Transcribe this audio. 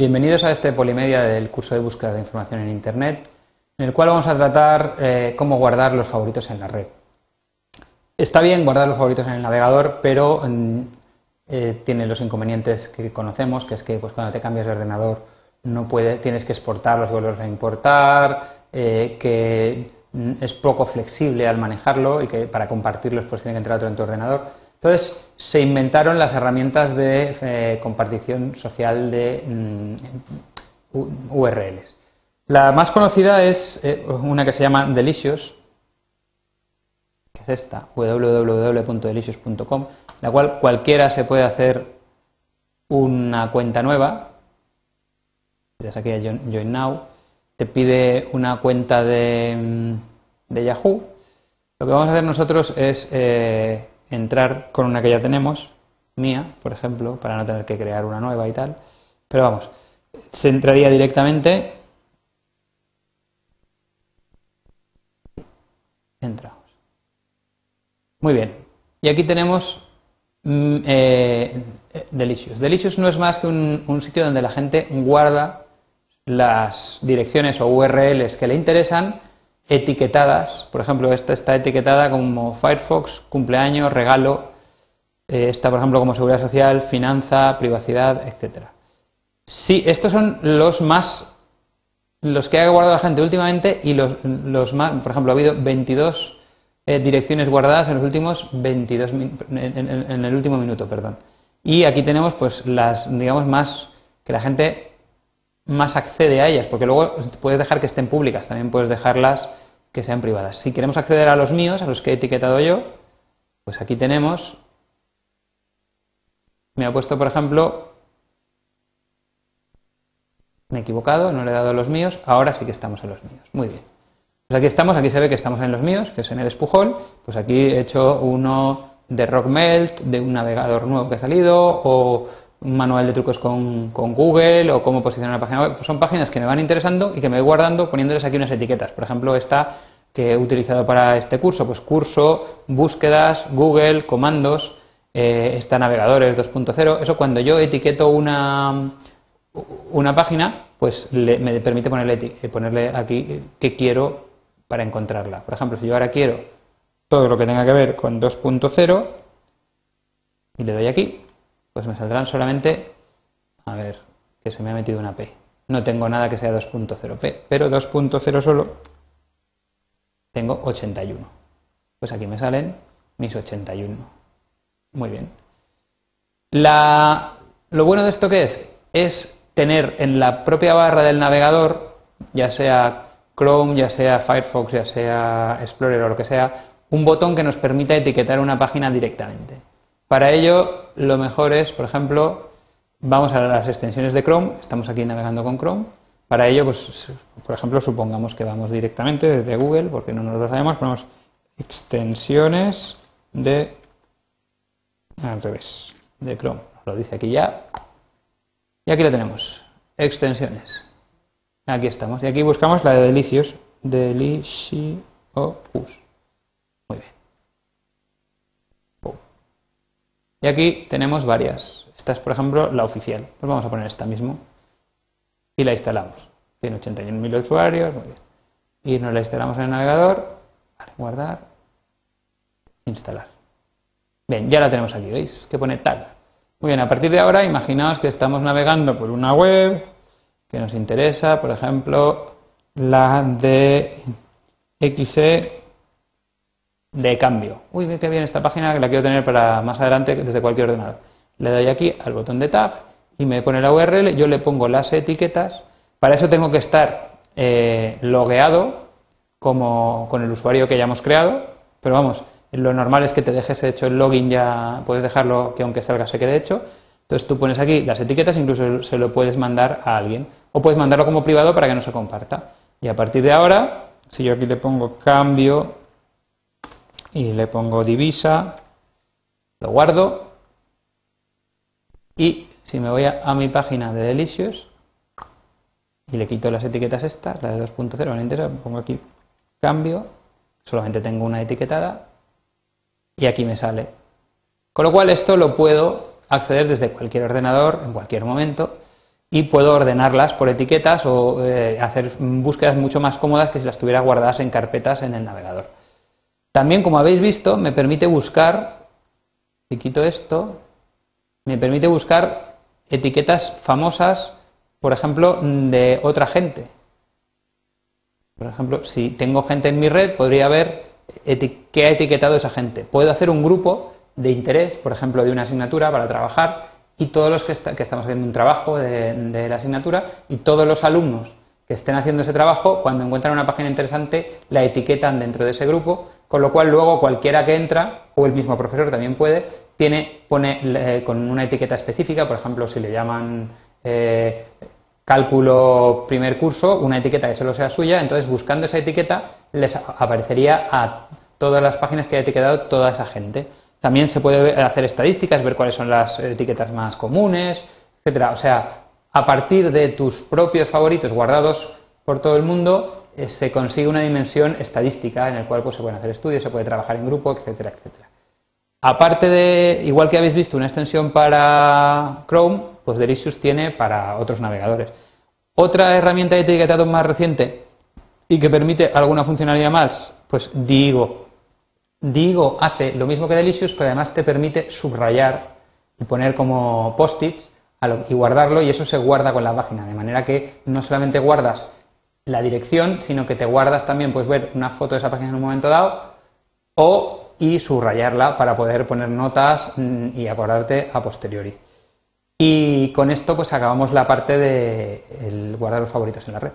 Bienvenidos a este Polimedia del curso de búsqueda de información en Internet, en el cual vamos a tratar eh, cómo guardar los favoritos en la red. Está bien guardar los favoritos en el navegador, pero mm, eh, tiene los inconvenientes que conocemos, que es que pues, cuando te cambias de ordenador no puede, tienes que exportarlos y volverlos a importar, eh, que mm, es poco flexible al manejarlo y que para compartirlos pues tiene que entrar otro en tu ordenador. Entonces se inventaron las herramientas de eh, compartición social de mm, URLs. La más conocida es eh, una que se llama Delicious, que es esta, www.delicious.com, la cual cualquiera se puede hacer una cuenta nueva. Ya aquí a Join Now, te pide una cuenta de, mm, de Yahoo. Lo que vamos a hacer nosotros es eh, entrar con una que ya tenemos, mía, por ejemplo, para no tener que crear una nueva y tal. Pero vamos, se entraría directamente. Entramos. Muy bien. Y aquí tenemos mm, eh, Delicious. Delicious no es más que un, un sitio donde la gente guarda las direcciones o URLs que le interesan etiquetadas. Por ejemplo, esta está etiquetada como Firefox, cumpleaños, regalo. Eh, esta, por ejemplo, como seguridad social, finanza, privacidad, etc. Sí, estos son los más. los que ha guardado la gente últimamente y los, los más. Por ejemplo, ha habido 22 eh, direcciones guardadas en los últimos 22 en, en, el último minuto, perdón. Y aquí tenemos, pues, las, digamos, más que la gente más accede a ellas, porque luego puedes dejar que estén públicas, también puedes dejarlas que sean privadas. Si queremos acceder a los míos, a los que he etiquetado yo, pues aquí tenemos, me ha puesto, por ejemplo, me he equivocado, no le he dado los míos, ahora sí que estamos en los míos. Muy bien. Pues aquí estamos, aquí se ve que estamos en los míos, que es en el espujol, pues aquí he hecho uno de Rockmelt, de un navegador nuevo que ha salido, o un manual de trucos con, Google o cómo posicionar una página web. Pues son páginas que me van interesando y que me voy guardando poniéndoles aquí unas etiquetas. Por ejemplo, esta que he utilizado para este curso, pues curso, búsquedas, Google, comandos, eh, está navegadores 2.0. Eso cuando yo etiqueto una, una página, pues me permite ponerle, eh, ponerle aquí qué quiero para encontrarla. Por ejemplo, si yo ahora quiero todo lo que tenga que ver con 2.0 y le doy aquí, pues me saldrán solamente, a ver, que se me ha metido una P. No tengo nada que sea 2.0P, pero 2.0 solo tengo 81. Pues aquí me salen mis 81. Muy bien. Lo bueno de esto que es, es tener en la propia barra del navegador, ya sea Chrome, ya sea Firefox, ya sea Explorer o lo que sea, un botón que nos permita etiquetar una página directamente. Para ello, lo mejor es, por ejemplo, vamos a las extensiones de Chrome, estamos aquí navegando con Chrome. Para ello, pues, por ejemplo, supongamos que vamos directamente desde Google, porque no nos lo sabemos, ponemos extensiones de al revés, de Chrome. lo dice aquí ya. Y aquí lo tenemos, extensiones. Aquí estamos. Y aquí buscamos la de Delicios, Delicious. Y aquí tenemos varias. Esta es, por ejemplo, la oficial. Pues vamos a poner esta mismo. Y la instalamos. Tiene 81.000 usuarios. Muy bien. Y nos la instalamos en el navegador. guardar. Instalar. Bien, ya la tenemos aquí, ¿veis? Que pone tal. Muy bien, a partir de ahora, imaginaos que estamos navegando por una web que nos interesa, por ejemplo, la de XE de cambio. Uy, qué bien esta página que la quiero tener para más adelante desde cualquier ordenador. Le doy aquí al botón de tag y me pone la URL, yo le pongo las etiquetas. Para eso tengo que estar eh, logueado como con el usuario que ya hemos creado, pero vamos, lo normal es que te dejes hecho el login ya, puedes dejarlo que aunque salga se quede hecho. Entonces tú pones aquí las etiquetas, incluso se lo puedes mandar a alguien. O puedes mandarlo como privado para que no se comparta. Y a partir de ahora, si yo aquí le pongo cambio y le pongo divisa, lo guardo y si me voy a, mi página de Delicious y le quito las etiquetas estas, la de 2.0, me interesa, pongo aquí cambio, solamente tengo una etiquetada y aquí me sale. Con lo cual esto lo puedo acceder desde cualquier ordenador en cualquier momento y puedo ordenarlas por etiquetas o eh, hacer búsquedas mucho más cómodas que si las tuviera guardadas en carpetas en el navegador. También, como habéis visto, me permite buscar, si quito esto, me permite buscar etiquetas famosas, por ejemplo, de otra gente. Por ejemplo, si tengo gente en mi red, podría ver qué ha etiquetado esa gente. Puedo hacer un grupo de interés, por ejemplo, de una asignatura para trabajar y todos los que, estamos haciendo un trabajo de, la asignatura y todos los alumnos que estén haciendo ese trabajo, cuando encuentran una página interesante, la etiquetan dentro de ese grupo, con lo cual luego cualquiera que entra, o el mismo profesor también puede, tiene, pone con una etiqueta específica, por ejemplo, si le llaman eh, cálculo primer curso, una etiqueta que solo sea suya, entonces buscando esa etiqueta les aparecería a todas las páginas que haya etiquetado toda esa gente. También se puede hacer estadísticas, ver cuáles son las etiquetas más comunes, etcétera. O sea, a partir de tus propios favoritos guardados por todo el mundo, eh, se consigue una dimensión estadística en la cual pues, se pueden hacer estudios, se puede trabajar en grupo, etcétera, etcétera. Aparte de, igual que habéis visto, una extensión para Chrome, pues Delicious tiene para otros navegadores. Otra herramienta de etiquetado más reciente y que permite alguna funcionalidad más, pues Digo. Digo hace lo mismo que Delicious, pero además te permite subrayar y poner como post-its y guardarlo y eso se guarda con la página, de manera que no solamente guardas la dirección, sino que te guardas también, puedes ver una foto de esa página en un momento dado o y subrayarla para poder poner notas mm, y acordarte a posteriori. Y con esto pues acabamos la parte de guardar los favoritos en la red.